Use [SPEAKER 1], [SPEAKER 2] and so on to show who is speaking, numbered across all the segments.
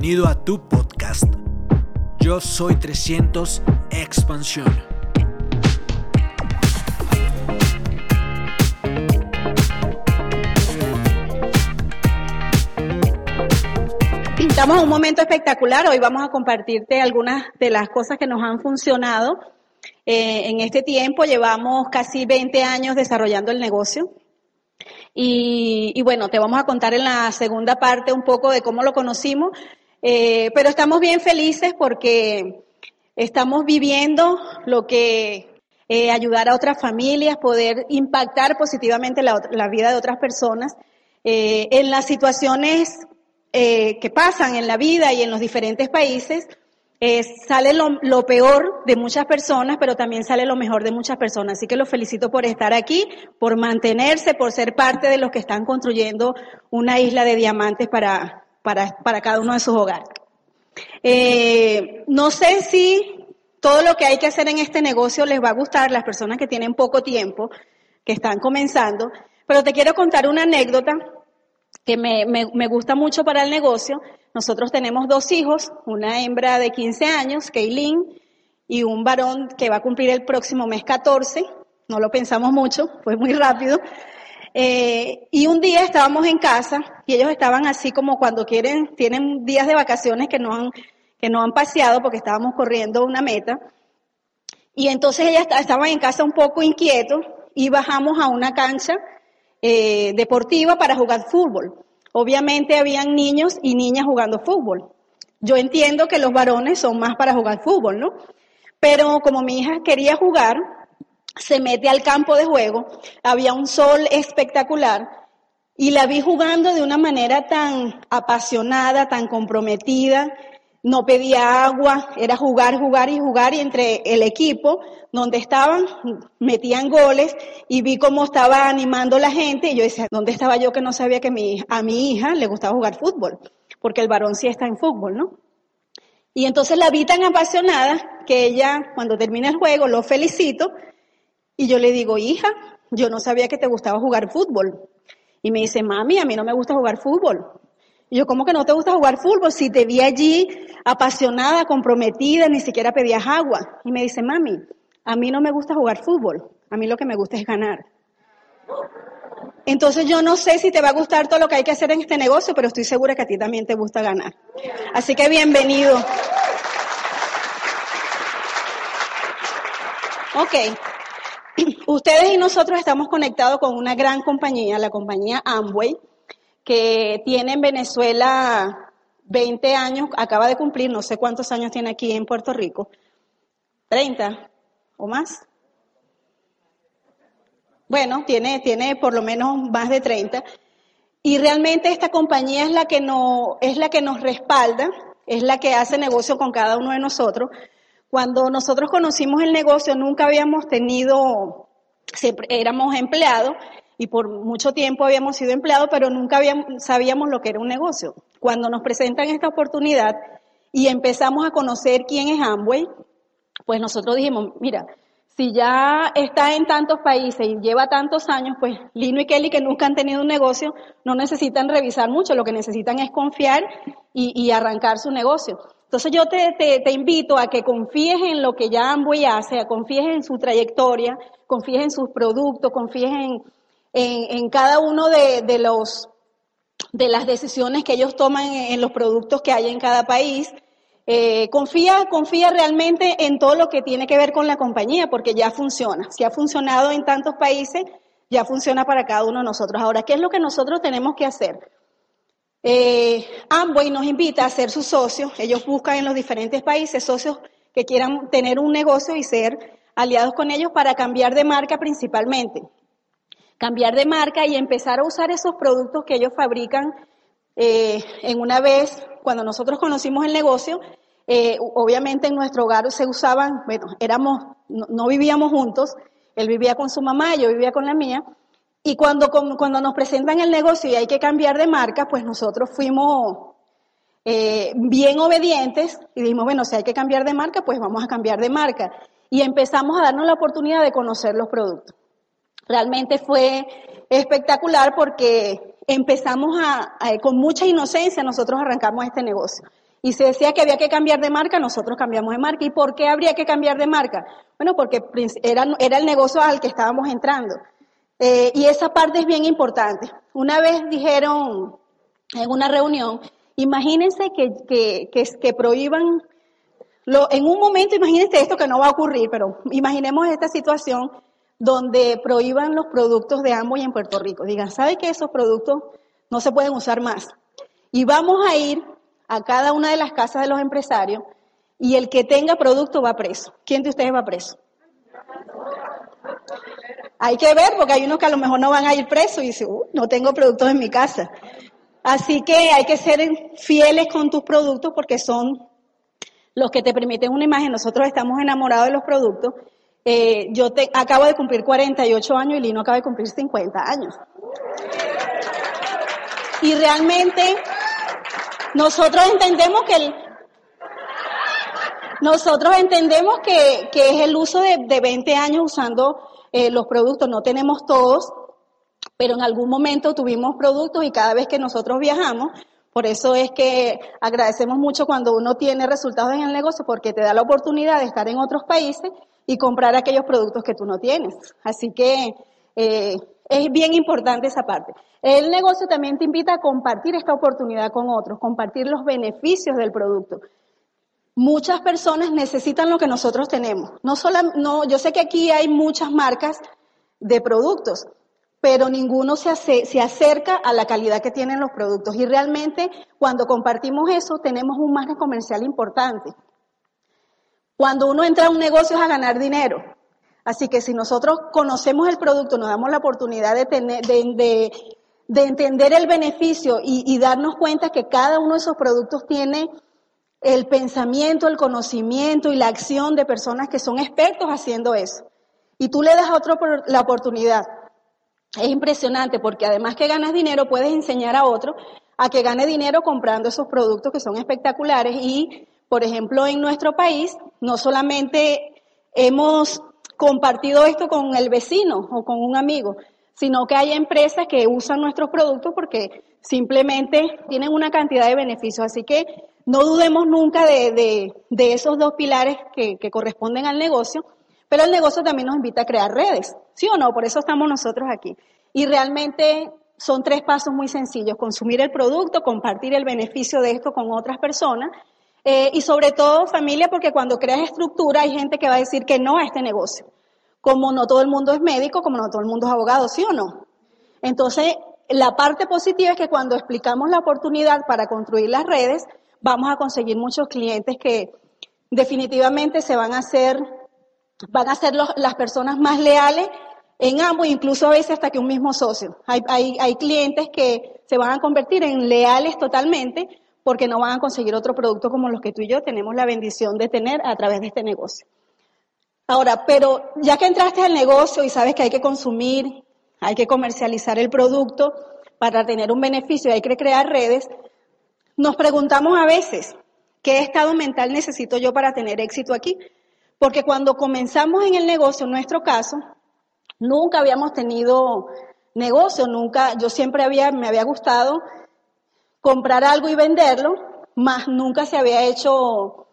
[SPEAKER 1] Bienvenido a tu podcast. Yo soy 300 Expansión.
[SPEAKER 2] Estamos en un momento espectacular. Hoy vamos a compartirte algunas de las cosas que nos han funcionado. Eh, en este tiempo llevamos casi 20 años desarrollando el negocio. Y, y, bueno, te vamos a contar en la segunda parte un poco de cómo lo conocimos, eh, pero estamos bien felices porque estamos viviendo lo que eh, ayudar a otras familias, poder impactar positivamente la, vida de otras personas eh, en las situaciones que pasan en la vida y en los diferentes países. Sale lo, lo, peor de muchas personas, pero también sale lo mejor de muchas personas. Así que los felicito por estar aquí, por mantenerse, por ser parte de los que están construyendo una isla de diamantes para, para, para cada uno de sus hogares. Eh, no sé si todo lo que hay que hacer en este negocio les va a gustar las personas que tienen poco tiempo, que están comenzando, pero te quiero contar una anécdota que me, me, me, gusta mucho para el negocio. Nosotros tenemos dos hijos, una hembra de 15 años, Kaylin, y un varón que va a cumplir el próximo mes 14. No lo pensamos mucho, fue muy rápido. Eh, y un día estábamos en casa y ellos estaban así como cuando quieren, tienen días de vacaciones que no han, que no han paseado porque estábamos corriendo una meta. Y entonces ellas estaban en casa un poco inquietos y bajamos a una cancha eh, deportiva para jugar fútbol. Obviamente habían niños y niñas jugando fútbol. Yo entiendo que los varones son más para jugar fútbol, ¿no? Pero como mi hija quería jugar, se mete al campo de juego, había un sol espectacular y la vi jugando de una manera tan apasionada, tan comprometida, no pedía agua, era jugar, jugar y jugar y entre el equipo donde estaban metían goles y vi cómo estaba animando la gente y yo decía, ¿dónde estaba yo que no sabía que mi, a mi hija le gustaba jugar fútbol? Porque el varón sí está en fútbol, ¿no? Y entonces la vi tan apasionada que ella, cuando termina el juego, lo felicito y yo le digo, hija, yo no sabía que te gustaba jugar fútbol. Y me dice, mami, a mí no me gusta jugar fútbol. Y yo, ¿cómo que no te gusta jugar fútbol? Si te vi allí apasionada, comprometida, ni siquiera pedías agua. Y me dice, mami, a mí no me gusta jugar fútbol. A mí lo que me gusta es ganar. Entonces yo no sé si te va a gustar todo lo que hay que hacer en este negocio, pero estoy segura que a ti también te gusta ganar. Así que bienvenido. Ok. Ustedes y nosotros estamos conectados con una gran compañía, la compañía Amway, que tiene en Venezuela 20 años, acaba de cumplir, no sé cuántos años tiene aquí en Puerto Rico, 30 o más. Bueno, tiene, tiene por lo menos más de 30. Y realmente esta compañía es la que no, es la que nos respalda, es la que hace negocio con cada uno de nosotros. Cuando nosotros conocimos el negocio, nunca habíamos tenido, éramos empleados y por mucho tiempo habíamos sido empleados, pero nunca habíamos, sabíamos lo que era un negocio. Cuando nos presentan esta oportunidad y empezamos a conocer quién es Amway, pues nosotros dijimos, mira, si ya está en tantos países y lleva tantos años, pues Lino y Kelly, que nunca han tenido un negocio, no necesitan revisar mucho, lo que necesitan es confiar y, y arrancar su negocio. Entonces yo te, invito a que confíes en lo que ya Amway hace, confíes en su trayectoria, confíes en sus productos, confíes en, cada uno de, las decisiones que ellos toman en, en los productos que hay en cada país. Eh, confía, confía realmente en todo lo que tiene que ver con la compañía, porque ya funciona. Si ha funcionado en tantos países, ya funciona para cada uno de nosotros. Ahora, ¿qué es lo que nosotros tenemos que hacer? Eh, Amway nos invita a ser sus socios. Ellos buscan en los diferentes países socios que quieran tener un negocio y ser aliados con ellos para cambiar de marca principalmente. Cambiar de marca y empezar a usar esos productos que ellos fabrican eh, en una vez, cuando nosotros conocimos el negocio, eh, obviamente en nuestro hogar se usaban, bueno, éramos, no, no, vivíamos juntos, él vivía con su mamá, yo vivía con la mía, y cuando, cuando nos presentan el negocio y hay que cambiar de marca, pues nosotros fuimos eh, bien obedientes y dijimos, bueno, si hay que cambiar de marca, pues vamos a cambiar de marca. Y empezamos a darnos la oportunidad de conocer los productos. Realmente fue espectacular porque empezamos a, a, con mucha inocencia, nosotros arrancamos este negocio. y se decía que había que cambiar de marca, nosotros cambiamos de marca. ¿Y por qué habría que cambiar de marca? Bueno, porque era, era el negocio al que estábamos entrando. Eh, y esa parte es bien importante. Una vez dijeron en una reunión, imagínense que, que, que, prohíban, lo, en un momento, imagínense esto que no va a ocurrir, pero imaginemos esta situación donde prohíban los productos de Amway en Puerto Rico. Digan, ¿sabe que esos productos no se pueden usar más? Y vamos a ir a cada una de las casas de los empresarios y el que tenga producto va preso. ¿Quién de ustedes va preso? Hay que ver, porque hay unos que a lo mejor no van a ir presos y dicen, uh, no tengo productos en mi casa. Así que hay que ser fieles con tus productos porque son los que te permiten una imagen. Nosotros estamos enamorados de los productos. Eh, yo te, acabo de cumplir 48 años y Lino acaba de cumplir 50 años. Y realmente nosotros entendemos que el, nosotros entendemos que, que, es el uso de, de 20 años usando eh, los productos. No tenemos todos, pero en algún momento tuvimos productos y cada vez que nosotros viajamos, por eso es que agradecemos mucho cuando uno tiene resultados en el negocio porque te da la oportunidad de estar en otros países y comprar aquellos productos que tú no tienes. Así que eh, es bien importante esa parte. El negocio también te invita a compartir esta oportunidad con otros, compartir los beneficios del producto. Muchas personas necesitan lo que nosotros tenemos. No solo, no, yo sé que aquí hay muchas marcas de productos, pero ninguno se, se acerca a la calidad que tienen los productos. Y realmente cuando compartimos eso tenemos un margen comercial importante. Cuando uno entra a un negocio es a ganar dinero. Así que si nosotros conocemos el producto, nos damos la oportunidad de, tener, de, de entender el beneficio y, darnos cuenta que cada uno de esos productos tiene el pensamiento, el conocimiento y la acción de personas que son expertos haciendo eso. Y tú le das a otro la oportunidad. Es impresionante porque además que ganas dinero, puedes enseñar a otro a que gane dinero comprando esos productos que son espectaculares. Y, por ejemplo, en nuestro país, no solamente hemos compartido esto con el vecino o con un amigo, sino que hay empresas que usan nuestros productos porque simplemente tienen una cantidad de beneficios. Así que no dudemos nunca de, de, de esos dos pilares que, que, corresponden al negocio, pero el negocio también nos invita a crear redes, ¿sí o no? Por eso estamos nosotros aquí. Y realmente son tres pasos muy sencillos, consumir el producto, compartir el beneficio de esto con otras personas eh, y sobre todo familia, porque cuando creas estructura hay gente que va a decir que no a este negocio como no todo el mundo es médico, como no todo el mundo es abogado, ¿sí o no? Entonces, la parte positiva es que cuando explicamos la oportunidad para construir las redes, vamos a conseguir muchos clientes que definitivamente se van a hacer, van a ser las personas más leales en ambos, incluso a veces hasta que un mismo socio. Hay, hay, hay clientes que se van a convertir en leales totalmente porque no van a conseguir otro producto como los que tú y yo tenemos la bendición de tener a través de este negocio. Ahora, pero ya que entraste al negocio y sabes que hay que consumir, hay que comercializar el producto para tener un beneficio hay que crear redes, nos preguntamos a veces, ¿qué estado mental necesito yo para tener éxito aquí? Porque cuando comenzamos en el negocio, en nuestro caso, nunca habíamos tenido negocio, nunca, yo siempre había, me había gustado comprar algo y venderlo, más nunca se había hecho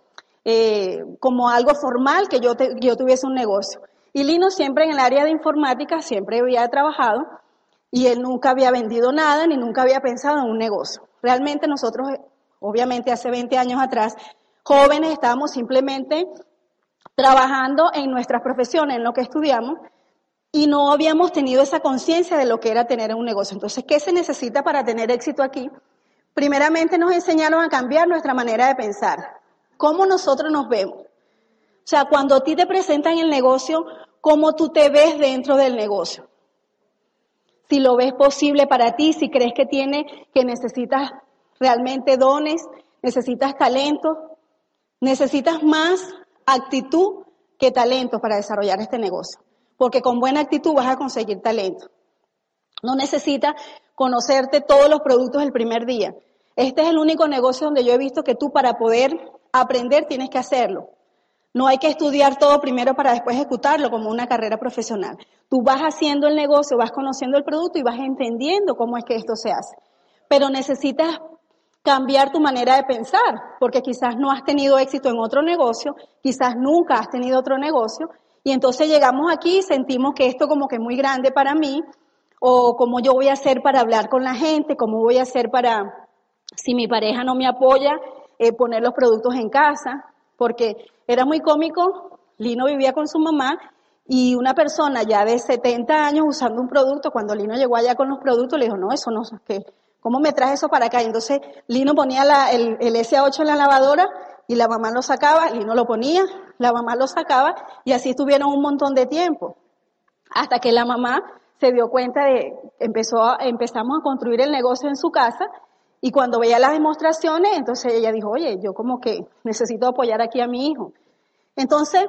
[SPEAKER 2] eh, como algo formal que yo, te, yo tuviese un negocio. Y Lino siempre en el área de informática, siempre había trabajado y él nunca había vendido nada ni nunca había pensado en un negocio. Realmente nosotros, obviamente hace 20 años atrás, jóvenes estábamos simplemente trabajando en nuestras profesiones, en lo que estudiamos, y no habíamos tenido esa conciencia de lo que era tener un negocio. Entonces, ¿qué se necesita para tener éxito aquí? Primeramente nos enseñaron a cambiar nuestra manera de pensar. ¿Cómo nosotros nos vemos? O sea, cuando a ti te presentan el negocio, ¿cómo tú te ves dentro del negocio? Si lo ves posible para ti, si crees que tiene, que necesitas realmente dones, necesitas talento, necesitas más actitud que talento para desarrollar este negocio. Porque con buena actitud vas a conseguir talento. No necesitas conocerte todos los productos el primer día. Este es el único negocio donde yo he visto que tú para poder aprender tienes que hacerlo. No hay que estudiar todo primero para después ejecutarlo como una carrera profesional. Tú vas haciendo el negocio, vas conociendo el producto y vas entendiendo cómo es que esto se hace. Pero necesitas cambiar tu manera de pensar, porque quizás no has tenido éxito en otro negocio, quizás nunca has tenido otro negocio, y entonces llegamos aquí y sentimos que esto como que es muy grande para mí, o cómo yo voy a hacer para hablar con la gente, cómo voy a hacer para, si mi pareja no me apoya, eh, poner los productos en casa, porque era muy cómico, Lino vivía con su mamá y una persona ya de 70 años usando un producto, cuando Lino llegó allá con los productos, le dijo, no, eso no, que ¿Cómo me traje eso para acá? Entonces Lino ponía el, el SA8 en la lavadora y la mamá lo sacaba, Lino lo ponía, la mamá lo sacaba y así estuvieron un montón de tiempo. Hasta que la mamá se dio cuenta de, empezó, empezamos a construir el negocio en su casa y cuando veía las demostraciones, entonces ella dijo, oye, yo como que necesito apoyar aquí a mi hijo. Entonces,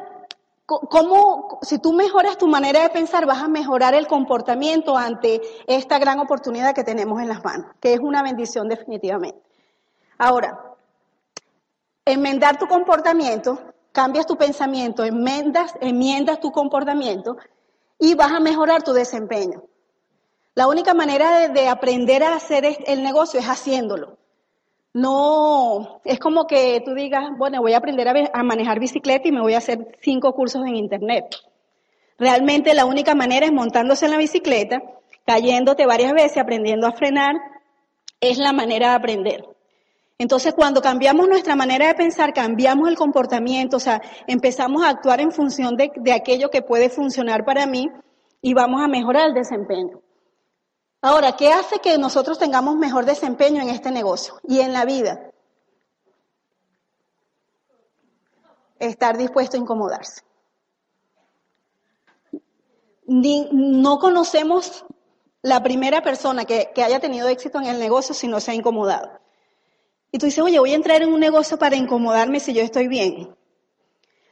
[SPEAKER 2] ¿Cómo, si tú mejoras tu manera de pensar, vas a mejorar el comportamiento ante esta gran oportunidad que tenemos en las manos, que es una bendición definitivamente? Ahora, enmendar tu comportamiento, cambias tu pensamiento, enmiendas, enmiendas tu comportamiento y vas a mejorar tu desempeño. La única manera de, de aprender a hacer el negocio es haciéndolo. No, es como que tú digas, bueno, voy a aprender a, manejar bicicleta y me voy a hacer cinco cursos en internet. Realmente la única manera es montándose en la bicicleta, cayéndote varias veces, aprendiendo a frenar, es la manera de aprender. Entonces, cuando cambiamos nuestra manera de pensar, cambiamos el comportamiento, o sea, empezamos a actuar en función de, de aquello que puede funcionar para mí y vamos a mejorar el desempeño. Ahora, ¿qué hace que nosotros tengamos mejor desempeño en este negocio y en la vida? Estar dispuesto a incomodarse. no conocemos la primera persona que, que, haya tenido éxito en el negocio si no se ha incomodado. Y tú dices, oye, voy a entrar en un negocio para incomodarme si yo estoy bien.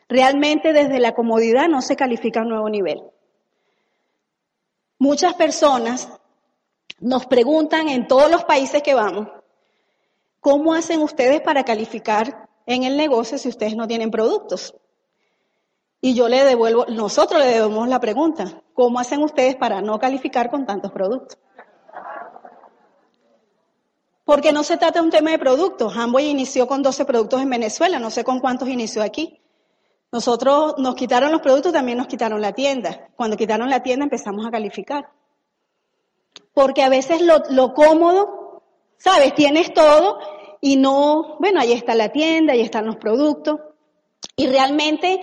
[SPEAKER 2] Realmente desde la comodidad no se califica un nuevo nivel. Muchas personas nos preguntan en todos los países que vamos, ¿cómo hacen ustedes para calificar en el negocio si ustedes no tienen productos? Y yo le devuelvo, nosotros le debemos la pregunta, ¿cómo hacen ustedes para no calificar con tantos productos? Porque no se trata de un tema de productos. Amway inició con 12 productos en Venezuela, no sé con cuántos inició aquí. Nosotros nos quitaron los productos, también nos quitaron la tienda. Cuando quitaron la tienda empezamos a calificar porque a veces lo, cómodo, sabes, tienes todo y no, bueno, ahí está la tienda, ahí están los productos, y realmente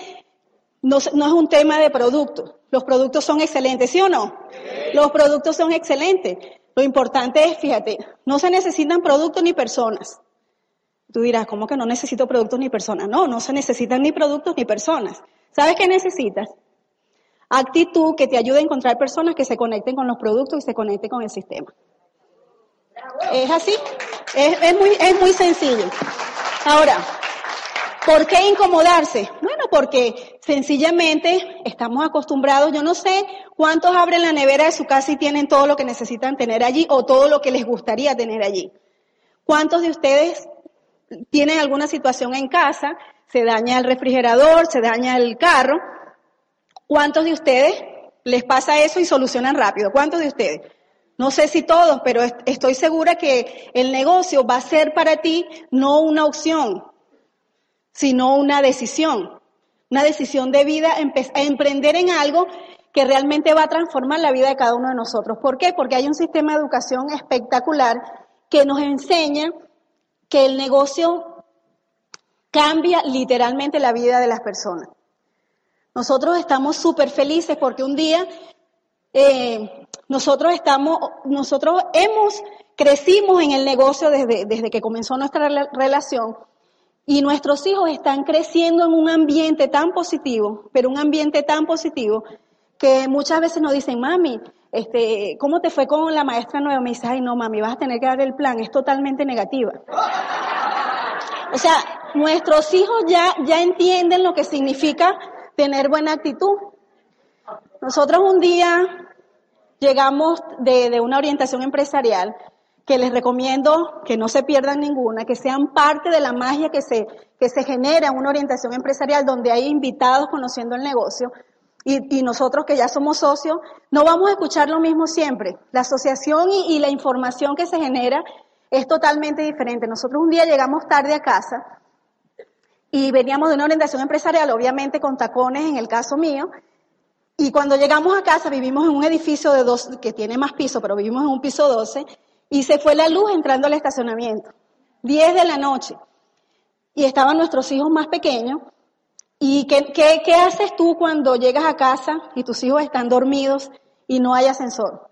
[SPEAKER 2] no, es un tema de productos. Los productos son excelentes, ¿sí o no? Los productos son excelentes. Lo importante es, fíjate, no se necesitan productos ni personas. Tú dirás, ¿cómo que no necesito productos ni personas? No, no se necesitan ni productos ni personas. ¿Sabes qué necesitas? Actitud que te ayude a encontrar personas que se conecten con los productos y se conecten con el sistema. Es así, es, muy, es muy sencillo. Ahora, ¿por qué incomodarse? Bueno, porque sencillamente estamos acostumbrados, yo no sé cuántos abren la nevera de su casa y tienen todo lo que necesitan tener allí o todo lo que les gustaría tener allí. ¿Cuántos de ustedes tienen alguna situación en casa? Se daña el refrigerador, se daña el carro ¿Cuántos de ustedes les pasa eso y solucionan rápido? ¿Cuántos de ustedes? No sé si todos, pero estoy segura que el negocio va a ser para ti no una opción, sino una decisión. Una decisión de vida, a emprender en algo que realmente va a transformar la vida de cada uno de nosotros. ¿Por qué? Porque hay un sistema de educación espectacular que nos enseña que el negocio cambia literalmente la vida de las personas. Nosotros estamos súper felices porque un día eh, nosotros estamos, nosotros hemos, crecimos en el negocio desde, desde que comenzó nuestra relación y nuestros hijos están creciendo en un ambiente tan positivo, pero un ambiente tan positivo que muchas veces nos dicen, mami, este, ¿cómo te fue con la maestra nueva? Me dice, ay no, mami, vas a tener que dar el plan, es totalmente negativa. O sea, nuestros hijos ya, ya entienden lo que significa tener buena actitud. Nosotros un día llegamos de, una orientación empresarial que les recomiendo que no se pierdan ninguna, que sean parte de la magia que se, que se genera en una orientación empresarial donde hay invitados conociendo el negocio y, nosotros que ya somos socios, no vamos a escuchar lo mismo siempre. La asociación y, y la información que se genera es totalmente diferente. Nosotros un día llegamos tarde a casa y veníamos de una orientación empresarial, obviamente con tacones en el caso mío, y cuando llegamos a casa vivimos en un edificio de dos, que tiene más piso, pero vivimos en un piso 12, y se fue la luz entrando al estacionamiento. 10 de la noche. Y estaban nuestros hijos más pequeños. ¿Y qué, qué haces tú cuando llegas a casa y tus hijos están dormidos y no hay ascensor?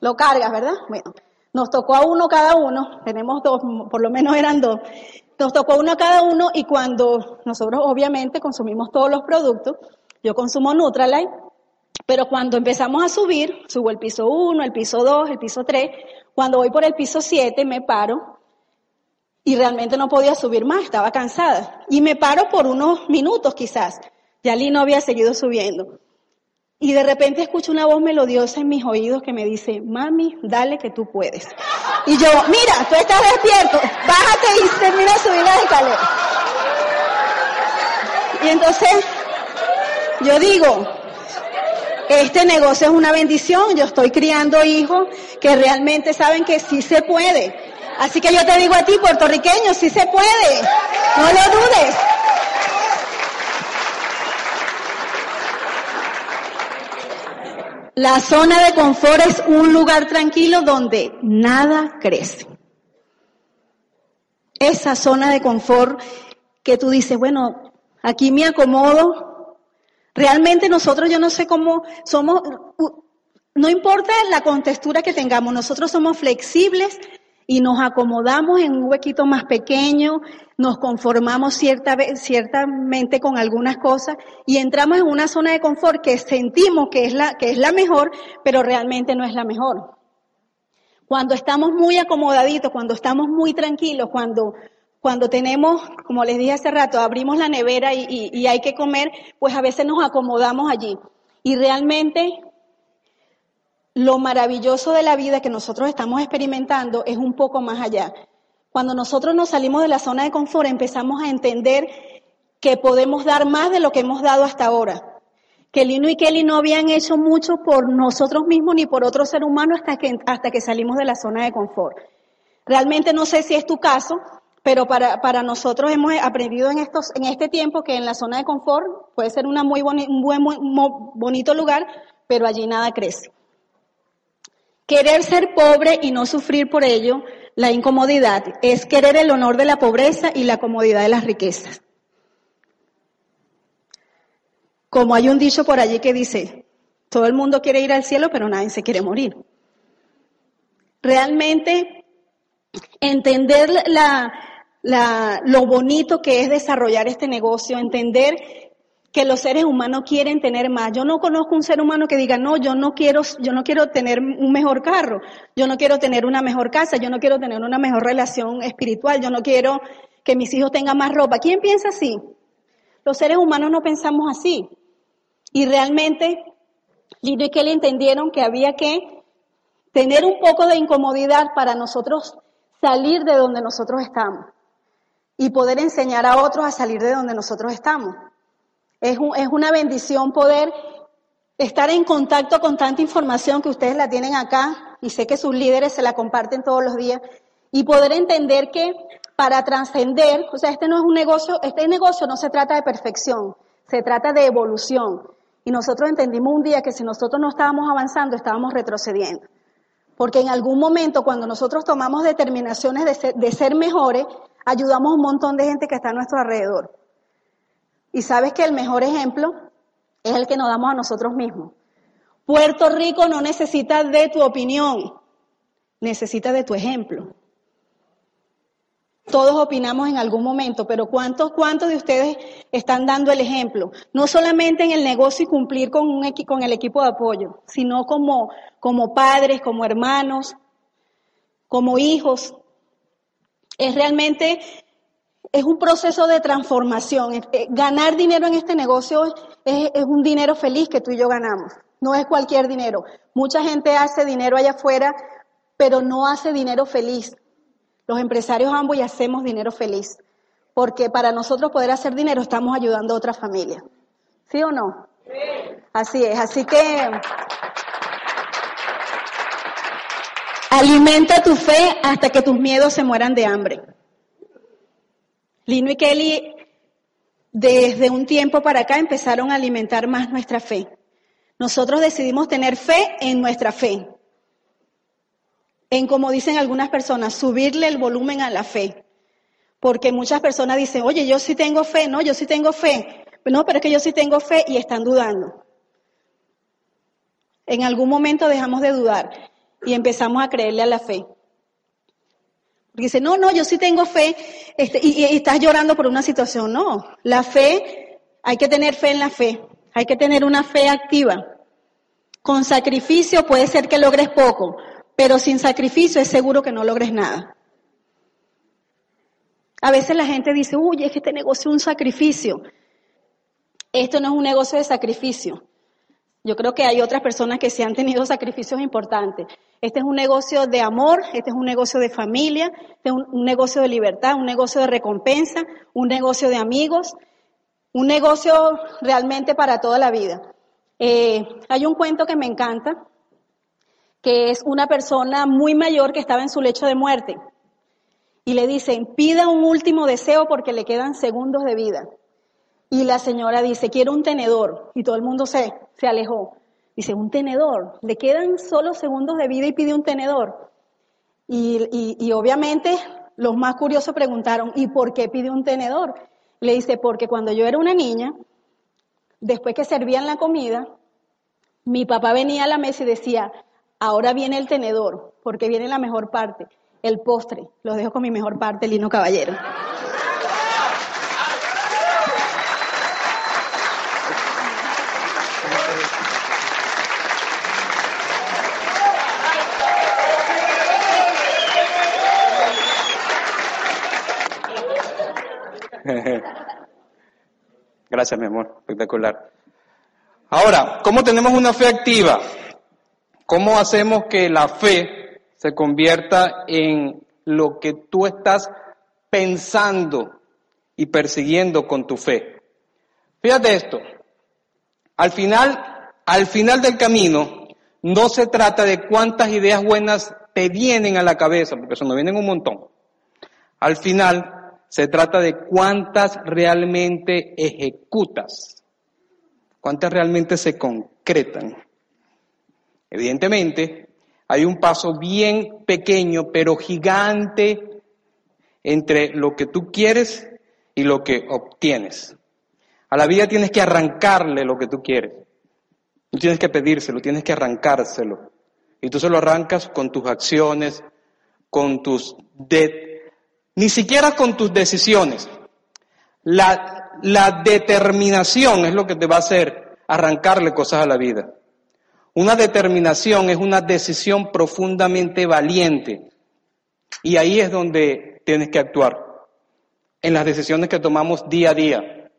[SPEAKER 2] Lo cargas, ¿verdad? Bueno, nos tocó a uno cada uno, tenemos dos, por lo menos eran dos. Nos tocó uno cada uno y cuando nosotros obviamente consumimos todos los productos, yo consumo Nutralite, pero cuando empezamos a subir, subo el piso 1, el piso 2, el piso 3, cuando voy por el piso 7 me paro y realmente no podía subir más, estaba cansada. Y me paro por unos minutos quizás. Ya no había seguido subiendo. Y de repente escucho una voz melodiosa en mis oídos que me dice, mami, dale que tú puedes. Y yo, mira, tú estás despierto, bájate y termina de subir la escalera. Y entonces, yo digo, este negocio es una bendición, yo estoy criando hijos que realmente saben que sí se puede. Así que yo te digo a ti, puertorriqueño, sí se puede, no lo dudes. La zona de confort es un lugar tranquilo donde nada crece. Esa zona de confort que tú dices, bueno, aquí me acomodo. Realmente nosotros, yo no sé cómo somos, no importa la contextura que tengamos, nosotros somos flexibles y nos acomodamos en un huequito más pequeño, nos conformamos cierta, ciertamente con algunas cosas y entramos en una zona de confort que sentimos que es, la, que es la mejor, pero realmente no es la mejor. Cuando estamos muy acomodaditos, cuando estamos muy tranquilos, cuando, cuando tenemos, como les dije hace rato, abrimos la nevera y, y hay que comer, pues a veces nos acomodamos allí. Y realmente lo maravilloso de la vida que nosotros estamos experimentando es un poco más allá. Cuando nosotros nos salimos de la zona de confort empezamos a entender que podemos dar más de lo que hemos dado hasta ahora. Que Lino y Kelly no habían hecho mucho por nosotros mismos ni por otro ser humano hasta que, hasta que salimos de la zona de confort. Realmente no sé si es tu caso, pero para, para nosotros hemos aprendido en, estos, en este tiempo que en la zona de confort puede ser una muy un buen, muy bonito lugar, pero allí nada crece. Querer ser pobre y no sufrir por ello la incomodidad es querer el honor de la pobreza y la comodidad de las riquezas. Como hay un dicho por allí que dice, todo el mundo quiere ir al cielo, pero nadie se quiere morir. Realmente entender la, la, lo bonito que es desarrollar este negocio, entender que los seres humanos quieren tener más. Yo no conozco un ser humano que diga, no, yo no quiero, yo no quiero tener un mejor carro, yo no quiero tener una mejor casa, yo no quiero tener una mejor relación espiritual, yo no quiero que mis hijos tengan más ropa. ¿Quién piensa así? Los seres humanos no pensamos así. Y realmente, Lino y Kelly entendieron que había que tener un poco de incomodidad para nosotros salir de donde nosotros estamos y poder enseñar a otros a salir de donde nosotros estamos. Es, una bendición poder estar en contacto con tanta información que ustedes la tienen acá y sé que sus líderes se la comparten todos los días y poder entender que para trascender, o sea, este no es un negocio, este negocio no se trata de perfección, se trata de evolución. Y nosotros entendimos un día que si nosotros no estábamos avanzando, estábamos retrocediendo. Porque en algún momento, cuando nosotros tomamos determinaciones de ser, de ser mejores, ayudamos a un montón de gente que está a nuestro alrededor. Y sabes que el mejor ejemplo es el que nos damos a nosotros mismos. Puerto Rico no necesita de tu opinión, necesita de tu ejemplo. Todos opinamos en algún momento, pero ¿cuántos, cuántos de ustedes están dando el ejemplo? No solamente en el negocio y cumplir con, el equipo de apoyo, sino como, como padres, como hermanos, como hijos. Es realmente es un proceso de transformación. Eh, ganar dinero en este negocio es, un dinero feliz que tú y yo ganamos. No es cualquier dinero. Mucha gente hace dinero allá afuera, pero no hace dinero feliz. Los empresarios ambos y hacemos dinero feliz. Porque para nosotros poder hacer dinero estamos ayudando a otra familia. ¿Sí o no? Sí. Así es. Así que Alimenta tu fe hasta que tus miedos se mueran de hambre. Lino y Kelly, desde un tiempo para acá, empezaron a alimentar más nuestra fe. Nosotros decidimos tener fe en nuestra fe. En, como dicen algunas personas, subirle el volumen a la fe. Porque muchas personas dicen, oye, yo sí tengo fe, no, yo sí tengo fe. No, pero es que yo sí tengo fe y están dudando. En algún momento dejamos de dudar y empezamos a creerle a la fe. Porque dice, no, no, yo sí tengo fe, este, y, y, estás llorando por una situación. No, la fe, hay que tener fe en la fe, hay que tener una fe activa. Con sacrificio puede ser que logres poco, pero sin sacrificio es seguro que no logres nada. A veces la gente dice, uy, es que este negocio es un sacrificio. Esto no es un negocio de sacrificio. Yo creo que hay otras personas que se han tenido sacrificios importantes. Este es un negocio de amor, este es un negocio de familia, este es un, negocio de libertad, un negocio de recompensa, un negocio de amigos, un negocio realmente para toda la vida. Eh, hay un cuento que me encanta, que es una persona muy mayor que estaba en su lecho de muerte. Y le dicen, pida un último deseo porque le quedan segundos de vida. Y la señora dice, quiero un tenedor. Y todo el mundo se, se alejó. Dice, un tenedor. Le quedan solo segundos de vida y pide un tenedor. Y, y, obviamente los más curiosos preguntaron, ¿y por qué pide un tenedor? Le dice, porque cuando yo era una niña, después que servían la comida, mi papá venía a la mesa y decía, ahora viene el tenedor, porque viene la mejor parte, el postre. Los dejo con mi mejor parte, Lino Caballero.
[SPEAKER 3] Gracias, mi amor. Espectacular. Ahora, ¿cómo tenemos una fe activa? ¿Cómo hacemos que la fe se convierta en lo que tú estás pensando y persiguiendo con tu fe? Fíjate esto. Al final, al final del camino, no se trata de cuántas ideas buenas te vienen a la cabeza, porque eso no vienen un montón. Al final, se trata de cuántas realmente ejecutas, cuántas realmente se concretan. Evidentemente, hay un paso bien pequeño, pero gigante, entre lo que tú quieres y lo que obtienes. A la vida tienes que arrancarle lo que tú quieres. No tienes que pedírselo, tienes que arrancárselo. Y tú se lo arrancas con tus acciones, con tus de ni siquiera con tus decisiones. La, determinación es lo que te va a hacer arrancarle cosas a la vida. Una determinación es una decisión profundamente valiente. Y ahí es donde tienes que actuar, en las decisiones que tomamos día a día.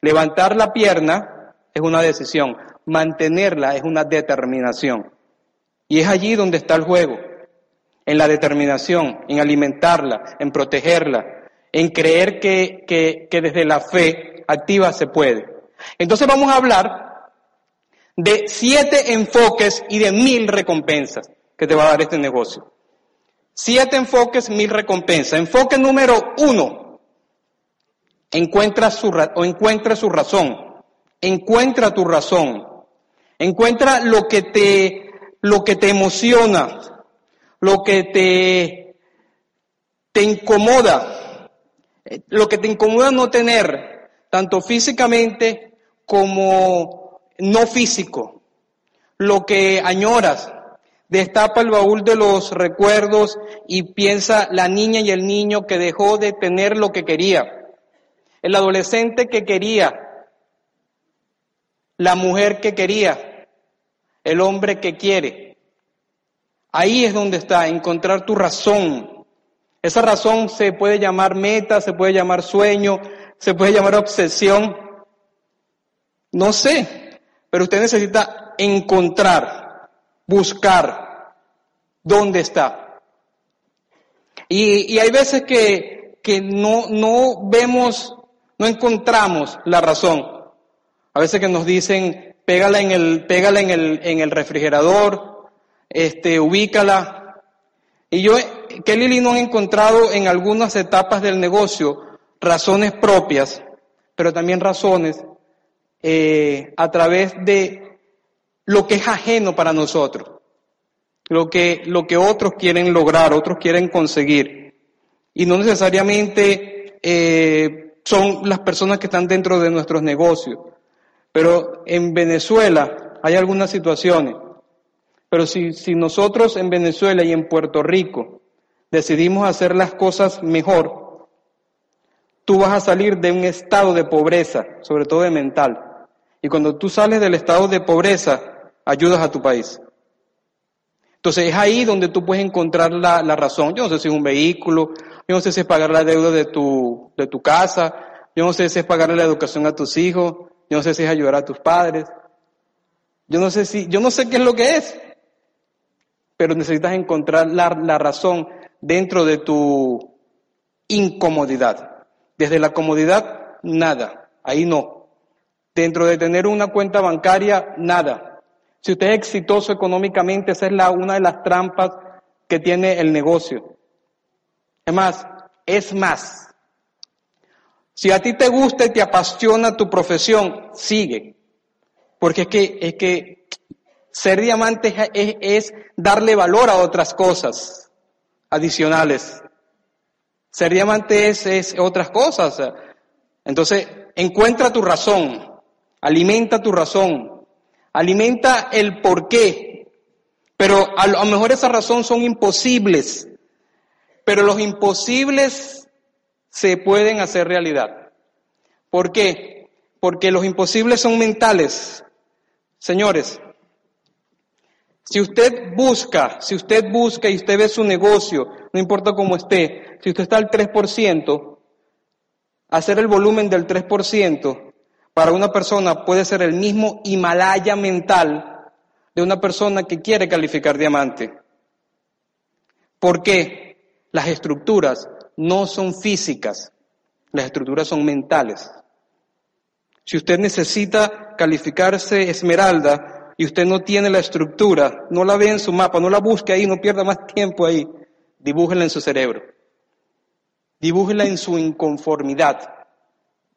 [SPEAKER 3] Levantar la pierna es una decisión, mantenerla es una determinación. Y es allí donde está el juego en la determinación, en alimentarla, en protegerla, en creer que, que, desde la fe activa se puede. Entonces vamos a hablar de siete enfoques y de mil recompensas que te va a dar este negocio. Siete enfoques, mil recompensas. Enfoque número uno. Encuentra su, o encuentra su razón. Encuentra tu razón. Encuentra lo que te, lo que te emociona, lo que te, te incomoda, lo que te incomoda no tener, tanto físicamente como no físico, lo que añoras, destapa el baúl de los recuerdos y piensa la niña y el niño que dejó de tener lo que quería, el adolescente que quería, la mujer que quería, el hombre que quiere. Ahí es donde está, encontrar tu razón. Esa razón se puede llamar meta, se puede llamar sueño, se puede llamar obsesión. No sé, pero usted necesita encontrar, buscar dónde está. Y, hay veces que, que no, no vemos, no encontramos la razón. A veces que nos dicen, pégala en el, pégala en el, en el refrigerador, este, ubícala, Y yo, Kelly Lino han encontrado en algunas etapas del negocio razones propias, pero también razones eh, a través de lo que es ajeno para nosotros, lo que, lo que otros quieren lograr, otros quieren conseguir. Y no necesariamente eh, son las personas que están dentro de nuestros negocios. Pero en Venezuela hay algunas situaciones. Pero si, si nosotros en Venezuela y en Puerto Rico decidimos hacer las cosas mejor, tú vas a salir de un estado de pobreza, sobre todo de mental. Y cuando tú sales del estado de pobreza, ayudas a tu país. Entonces es ahí donde tú puedes encontrar la, la, razón. Yo no sé si es un vehículo, yo no sé si es pagar la deuda de tu, de tu casa, yo no sé si es pagar la educación a tus hijos, yo no sé si es ayudar a tus padres. Yo no sé si, yo no sé qué es lo que es. Pero necesitas encontrar la, razón dentro de tu incomodidad. Desde la comodidad, nada. Ahí no. Dentro de tener una cuenta bancaria, nada. Si usted es exitoso económicamente, esa es la, una de las trampas que tiene el negocio. Es más, es más. Si a ti te gusta y te apasiona tu profesión, sigue. Porque es que, es que ser diamante es, darle valor a otras cosas adicionales. Ser diamante es, otras cosas. Entonces, encuentra tu razón, alimenta tu razón, alimenta el por qué. Pero a lo mejor esa razón son imposibles, pero los imposibles se pueden hacer realidad. ¿Por qué? Porque los imposibles son mentales. Señores, si usted busca, si usted busca y usted ve su negocio, no importa cómo esté, si usted está al 3%, hacer el volumen del 3% para una persona puede ser el mismo Himalaya mental de una persona que quiere calificar diamante. ¿Por qué? Las estructuras no son físicas, las estructuras son mentales. Si usted necesita calificarse esmeralda y usted no tiene la estructura, no la ve en su mapa, no la busque ahí, no pierda más tiempo ahí, dibújela en su cerebro. Dibújela en su inconformidad.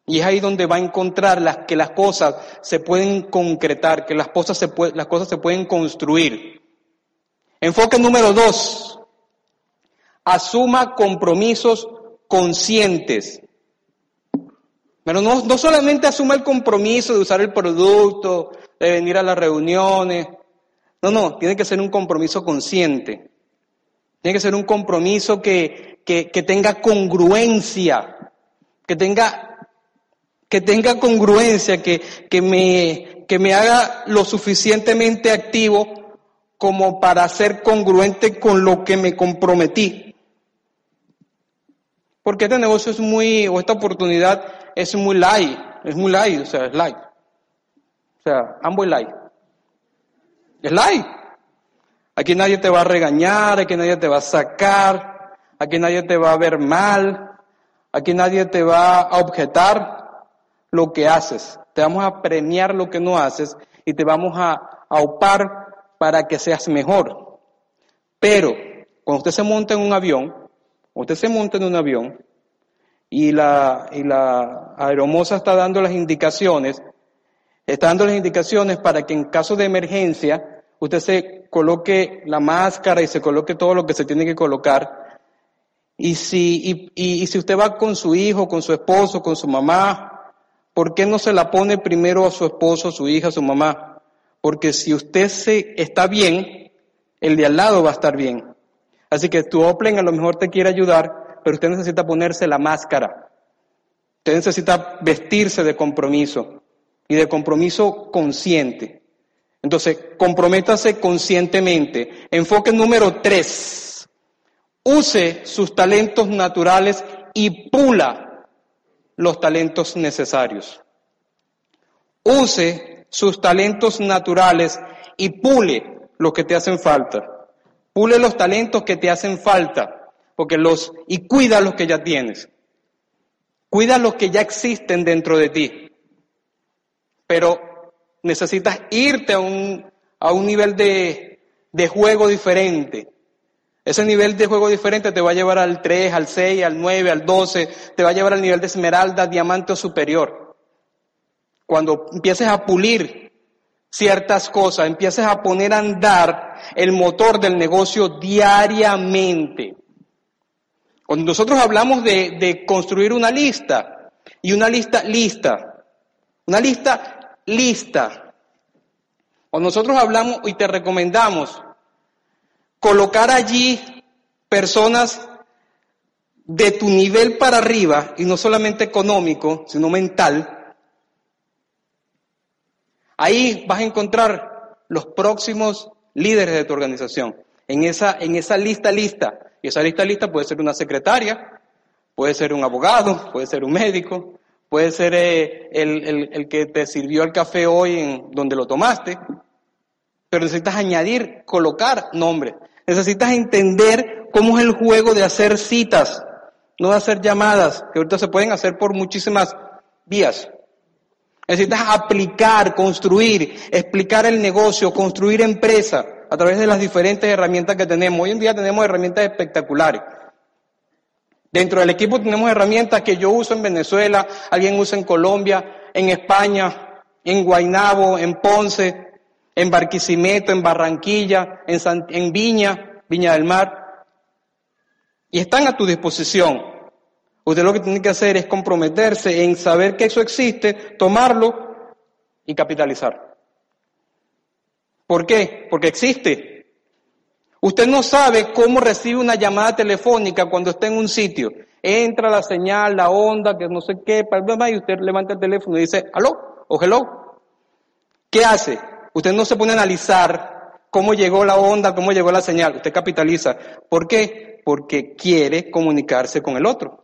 [SPEAKER 3] Y es ahí donde va a encontrar que las cosas se pueden concretar, que las cosas se, las cosas se pueden construir. Enfoque número dos. Asuma compromisos conscientes. Pero no, no solamente asuma el compromiso de usar el producto, de venir a las reuniones. No, no, tiene que ser un compromiso consciente. Tiene que ser un compromiso que, que, que tenga congruencia, que tenga, que tenga congruencia, que, que, me, que me haga lo suficientemente activo como para ser congruente con lo que me comprometí. Porque este negocio es muy, o esta oportunidad es muy light, es muy light, o sea, es light. Sea, es light. Es light. Aquí nadie te va a regañar, aquí nadie te va a sacar, aquí nadie te va a ver mal, aquí nadie te va a objetar lo que haces. Te vamos a premiar lo que no haces y te vamos a, a opar para que seas mejor. Pero cuando usted se monta en un avión, usted se monta en un avión y la, y la aeromoza está dando las indicaciones, está dando las indicaciones para que en caso de emergencia usted se coloque la máscara y se coloque todo lo que se tiene que colocar. Y si, y, y, si usted va con su hijo, con su esposo, con su mamá, ¿por qué no se la pone primero a su esposo, a su hija, a su mamá? Porque si usted se está bien, el de al lado va a estar bien. Así que tu Oplen a lo mejor te quiere ayudar, pero usted necesita ponerse la máscara. Usted necesita vestirse de compromiso y de compromiso consciente. Entonces, comprométase conscientemente. Enfoque número tres. Use sus talentos naturales y pula los talentos necesarios. Use sus talentos naturales y pule los que te hacen falta. Pule los talentos que te hacen falta, porque los y cuida los que ya tienes. Cuida los que ya existen dentro de ti. Pero necesitas irte a un, a un nivel de, de juego diferente. Ese nivel de juego diferente te va a llevar al 3, al 6, al 9, al 12, te va a llevar al nivel de esmeralda, diamante o superior. Cuando empieces a pulir ciertas cosas, empieces a poner a andar el motor del negocio diariamente. Cuando nosotros hablamos de, de construir una lista, y una lista lista, una lista lista, cuando nosotros hablamos y te recomendamos colocar allí personas de tu nivel para arriba, y no solamente económico, sino mental, ahí vas a encontrar los próximos líderes de tu organización. En esa, en esa lista lista, y esa lista lista puede ser una secretaria, puede ser un abogado, puede ser un médico, puede ser eh, el, el, el que te sirvió el café hoy en donde lo tomaste, pero necesitas añadir, colocar nombres. Necesitas entender cómo es el juego de hacer citas, no de hacer llamadas, que ahorita se pueden hacer por muchísimas vías. Necesitas aplicar, construir, explicar el negocio, construir empresa a través de las diferentes herramientas que tenemos. Hoy en día tenemos herramientas espectaculares. Dentro del equipo tenemos herramientas que yo uso en Venezuela, alguien usa en Colombia, en España, en Guainabo, en Ponce, en Barquisimeto, en Barranquilla, en, en Viña, Viña del Mar, y están a tu disposición. Usted lo que tiene que hacer es comprometerse en saber que eso existe, tomarlo y capitalizar. ¿Por qué? Porque existe. Usted no sabe cómo recibe una llamada telefónica cuando está en un sitio. Entra la señal, la onda, que no sé qué, y usted levanta el teléfono y dice, aló o hello. ¿Qué hace? Usted no se pone a analizar cómo llegó la onda, cómo llegó la señal. Usted capitaliza. ¿Por qué? Porque quiere comunicarse con el otro.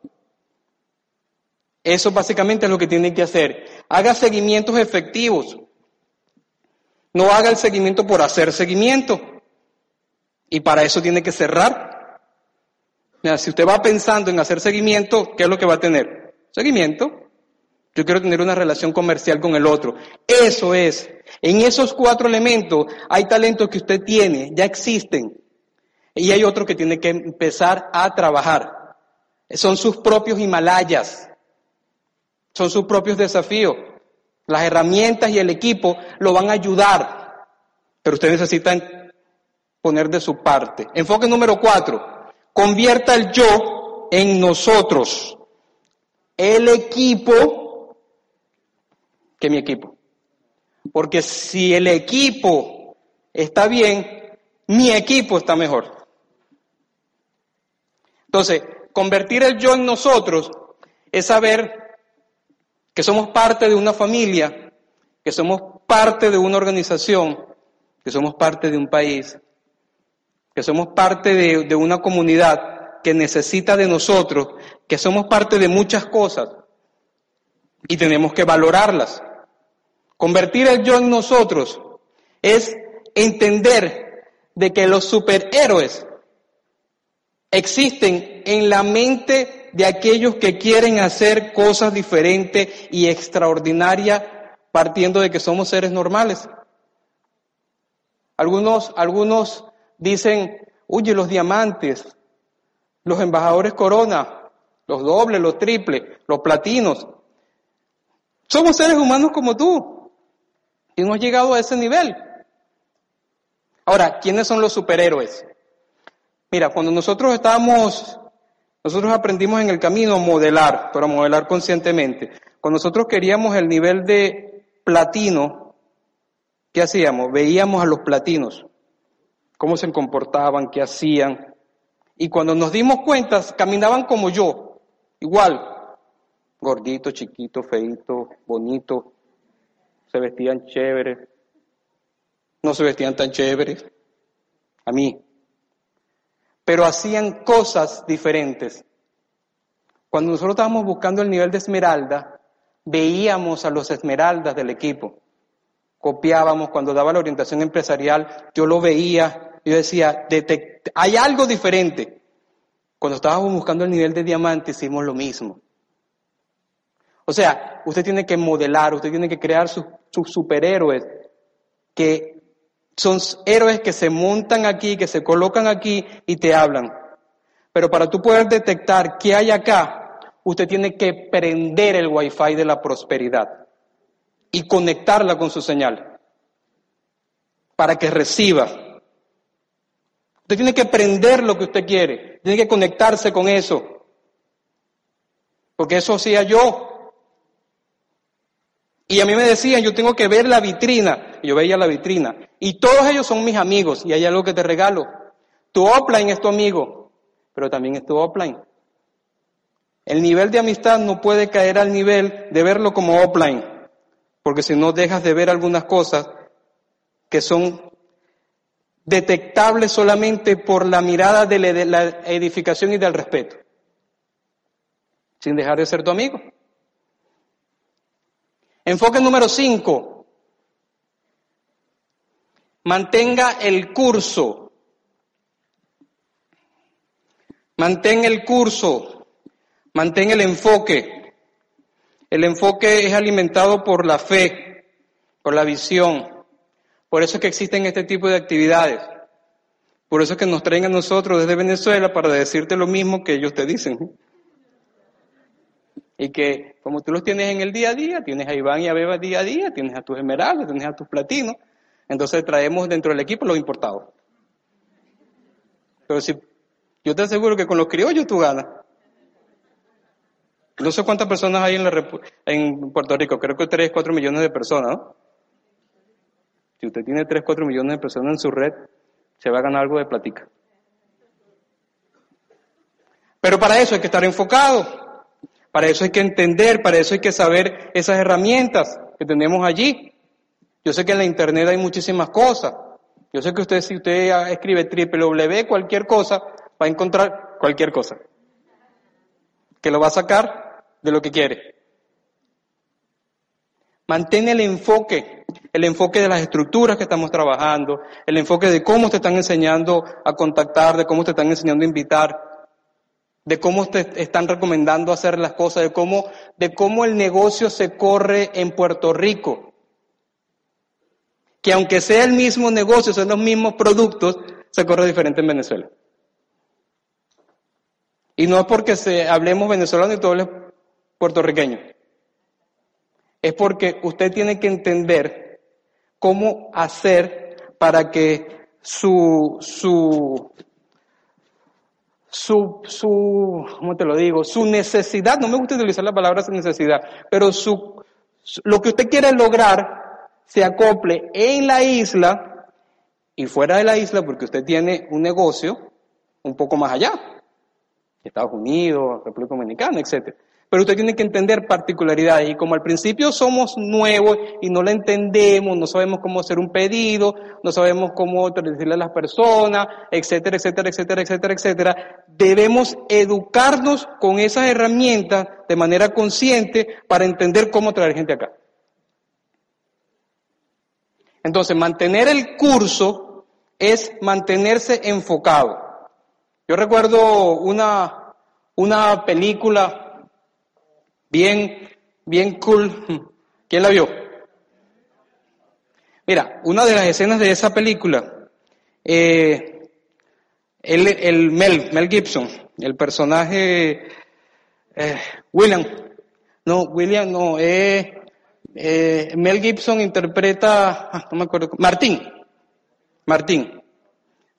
[SPEAKER 3] Eso básicamente es lo que tiene que hacer. Haga seguimientos efectivos. No haga el seguimiento por hacer seguimiento. Y para eso tiene que cerrar. Si usted va pensando en hacer seguimiento, ¿qué es lo que va a tener? Seguimiento. Yo quiero tener una relación comercial con el otro. Eso es. En esos cuatro elementos hay talentos que usted tiene, ya existen. Y hay otro que tiene que empezar a trabajar. Son sus propios Himalayas. Son sus propios desafíos. Las herramientas y el equipo lo van a ayudar. Pero usted necesita poner de su parte. Enfoque número cuatro. Convierta el yo en nosotros. El equipo que mi equipo. Porque si el equipo está bien, mi equipo está mejor. Entonces, convertir el yo en nosotros es saber que somos parte de una familia, que somos parte de una organización, que somos parte de un país, que somos parte de, de una comunidad que necesita de nosotros, que somos parte de muchas cosas y tenemos que valorarlas. Convertir el yo en nosotros es entender de que los superhéroes existen en la mente de aquellos que quieren hacer cosas diferentes y extraordinarias partiendo de que somos seres normales. Algunos, algunos dicen, oye, los diamantes, los embajadores corona, los dobles, los triples, los platinos. Somos seres humanos como tú. Y hemos llegado a ese nivel. Ahora, ¿quiénes son los superhéroes? Mira, cuando nosotros estábamos, nosotros aprendimos en el camino a modelar, pero a modelar conscientemente. Cuando nosotros queríamos el nivel de platino, ¿qué hacíamos? Veíamos a los platinos, cómo se comportaban, qué hacían. Y cuando nos dimos cuenta, caminaban como yo, igual, gordito, chiquito, feito, bonito, se vestían chéveres, no se vestían tan chéveres, a mí, pero hacían cosas diferentes. Cuando nosotros estábamos buscando el nivel de esmeralda, veíamos a los esmeraldas del equipo, copiábamos, cuando daba la orientación empresarial, yo lo veía, yo decía, hay algo diferente. Cuando estábamos buscando el nivel de diamante hicimos lo mismo. O sea, usted tiene que modelar, usted tiene que crear sus, superhéroes que Son héroes que se montan aquí, que se colocan aquí y te hablan. Pero para tú poder detectar qué hay acá, usted tiene que prender el wifi de la prosperidad y conectarla con su señal para que reciba. Usted tiene que prender lo que usted quiere, tiene que conectarse con eso. Porque eso hacía yo. Y a mí me decían, yo tengo que ver la vitrina. Y yo veía la vitrina. Y todos ellos son mis amigos. Y hay algo que te regalo. Tu offline es tu amigo, pero también es tu offline. El nivel de amistad no puede caer al nivel de verlo como offline, porque si no dejas de ver algunas cosas que son detectables solamente por la mirada de la edificación y del respeto, sin dejar de ser tu amigo. Enfoque número 5. Mantenga el curso. Mantén el curso. Mantén el enfoque. El enfoque es alimentado por la fe, por la visión. Por eso es que existen este tipo de actividades. Por eso es que nos traen a nosotros desde Venezuela para decirte lo mismo que ellos te dicen. Y que como tú los tienes en el día a día, tienes a Iván y a Beba día a día, tienes a tus esmeraldas, tienes a tus platinos, entonces traemos dentro del equipo los importados. Pero si yo te aseguro que con los criollos tú ganas. No sé cuántas personas hay en, la, en Puerto Rico, creo que 3, 4 millones de personas, ¿no? Si usted tiene 3, 4 millones de personas en su red, se va a ganar algo de platica. Pero para eso hay que estar enfocado. Para eso hay que entender, para eso hay que saber esas herramientas que tenemos allí. Yo sé que en la internet hay muchísimas cosas. Yo sé que usted, si usted escribe www cualquier cosa, va a encontrar cualquier cosa. Que lo va a sacar de lo que quiere. Mantén el enfoque, el enfoque de las estructuras que estamos trabajando, el enfoque de cómo te están enseñando a contactar, de cómo te están enseñando a invitar de cómo te están recomendando hacer las cosas, de cómo, de cómo el negocio se corre en Puerto Rico. Que aunque sea el mismo negocio, son los mismos productos, se corre diferente en Venezuela. Y no es porque se, hablemos venezolano y todo es puertorriqueño. Es porque usted tiene que entender cómo hacer para que su, su, su, su, ¿cómo te lo digo? Su necesidad, no me gusta utilizar la palabra necesidad, pero su, lo que usted quiere lograr se acople en la isla y fuera de la isla porque usted tiene un negocio un poco más allá, Estados Unidos, República Dominicana, etcétera. Pero usted tiene que entender particularidades y como al principio somos nuevos y no la entendemos, no sabemos cómo hacer un pedido, no sabemos cómo decirle a las personas, etcétera, etcétera, etcétera, etcétera, etcétera, debemos educarnos con esas herramientas de manera consciente para entender cómo traer gente acá. Entonces, mantener el curso es mantenerse enfocado. Yo recuerdo una, una película Bien, bien cool. ¿Quién la vio? Mira, una de las escenas de esa película, eh, el, Mel, Mel Gibson, el personaje eh, William, no, William no, eh, Mel Gibson interpreta, ah, no me acuerdo, Martín, Martín,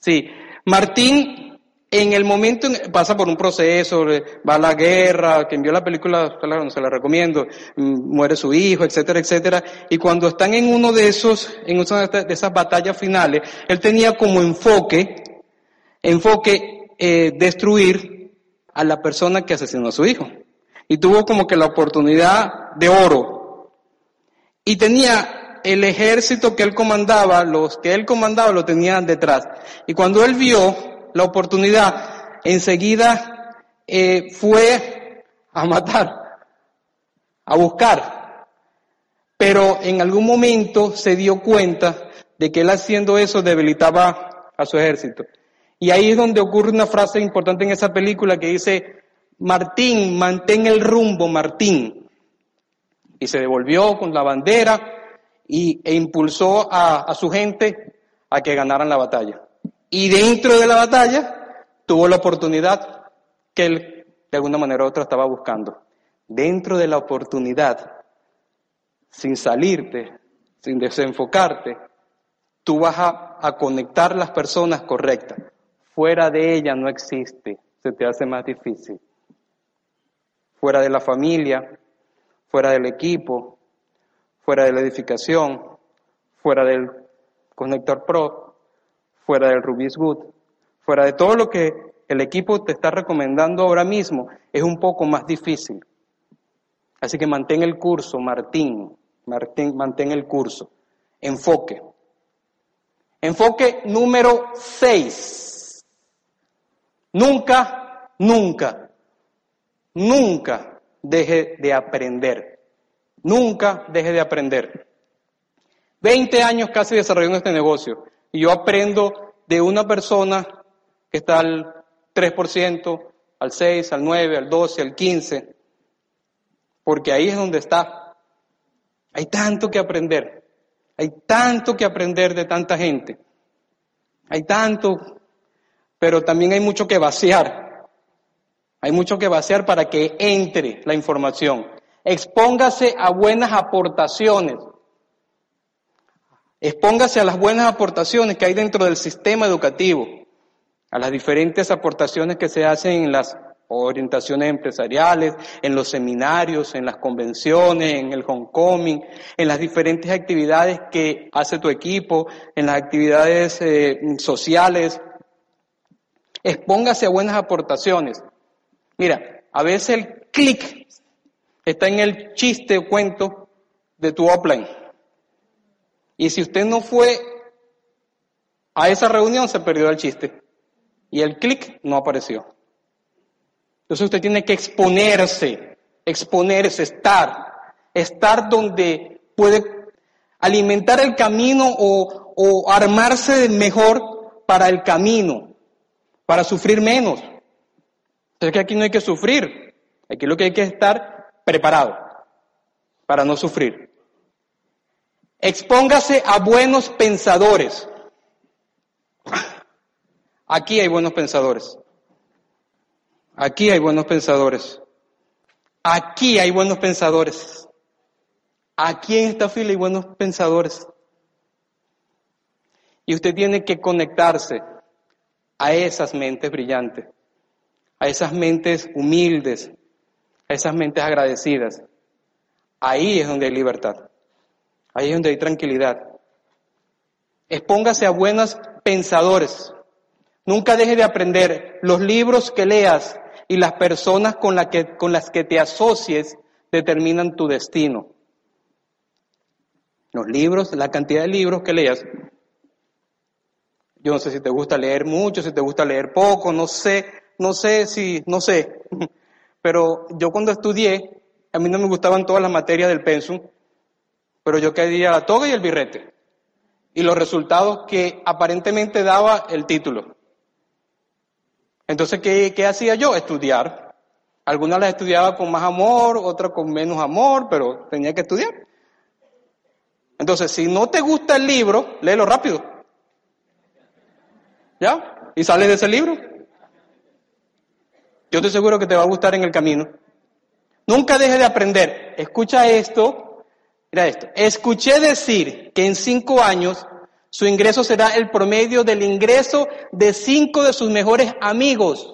[SPEAKER 3] sí, Martín en el momento, pasa por un proceso, va a la guerra, que envió la película, claro, no se la recomiendo, mm, muere su hijo, etcétera, etcétera. Y cuando están en uno de esos, en una de esas batallas finales, él tenía como enfoque, enfoque, eh, destruir a la persona que asesinó a su hijo. Y tuvo como que la oportunidad de oro. Y tenía el ejército que él comandaba, los que él comandaba lo tenían detrás. Y cuando él vio la oportunidad, enseguida eh, fue a matar, a buscar. Pero en algún momento se dio cuenta de que él haciendo eso debilitaba a su ejército. Y ahí es donde ocurre una frase importante en esa película que dice, Martín, mantén el rumbo, Martín. Y se devolvió con la bandera y, e impulsó a, a su gente a que ganaran la batalla. Y dentro de la batalla tuvo la oportunidad que él de alguna manera u otra estaba buscando. Dentro de la oportunidad, sin salirte, sin desenfocarte, tú vas a, conectar las personas correctas. Fuera de ella no existe, se te hace más difícil. Fuera de la familia, fuera del equipo, fuera de la edificación, fuera del Conector Pro, fuera del Rubis Good, fuera de todo lo que el equipo te está recomendando ahora mismo, es un poco más difícil. Así que mantén el curso, Martín, Martín, mantén el curso. Enfoque. Enfoque número 6. Nunca, nunca, nunca deje de aprender. Nunca deje de aprender. 20 años casi desarrollando este negocio y yo aprendo de una persona que está al 3%, al 6, al 9, al 12, al 15, porque ahí es donde está. Hay tanto que aprender, hay tanto que aprender de tanta gente, hay tanto, pero también hay mucho que vaciar, hay mucho que vaciar para que entre la información. Expóngase a buenas aportaciones. Expóngase a las buenas aportaciones que hay dentro del sistema educativo, a las diferentes aportaciones que se hacen en las orientaciones empresariales, en los seminarios, en las convenciones, en el homecoming, en las diferentes actividades que hace tu equipo, en las actividades eh, sociales. Expóngase a buenas aportaciones. Mira, a veces el clic está en el chiste o cuento de tu offline. Y si usted no fue a esa reunión, se perdió el chiste. Y el clic no apareció. Entonces usted tiene que exponerse, exponerse, estar, estar donde puede alimentar el camino o, o armarse mejor para el camino, para sufrir menos. Entonces que aquí no hay que sufrir, aquí lo que hay que estar preparado para no sufrir. Expóngase a buenos pensadores. Aquí hay buenos pensadores. Aquí hay buenos pensadores. Aquí hay buenos pensadores. Aquí en esta fila hay buenos pensadores. Y usted tiene que conectarse a esas mentes brillantes, a esas mentes humildes, a esas mentes agradecidas. Ahí es donde hay libertad. Ahí es donde hay tranquilidad. Expóngase a buenos pensadores. Nunca deje de aprender. Los libros que leas y las personas con, con las que te asocies determinan tu destino. Los libros, la cantidad de libros que leas. Yo no sé si te gusta leer mucho, si te gusta leer poco, no sé, no sé si, no sé. Pero yo cuando estudié, a mí no me gustaban todas las materias del pensum, pero yo quería la toga y el birrete. Y los resultados que aparentemente daba el título. Entonces, ¿qué, hacía yo? Estudiar. Algunas las estudiaba con más amor, otras con menos amor, pero tenía que estudiar. Entonces, si no te gusta el libro, léelo rápido. ¿Ya? Y sales de ese libro. Yo estoy seguro que te va a gustar en el camino. Nunca dejes de aprender. Escucha esto. Mira esto. Escuché decir que en cinco años su ingreso será el promedio del ingreso de cinco de sus mejores amigos.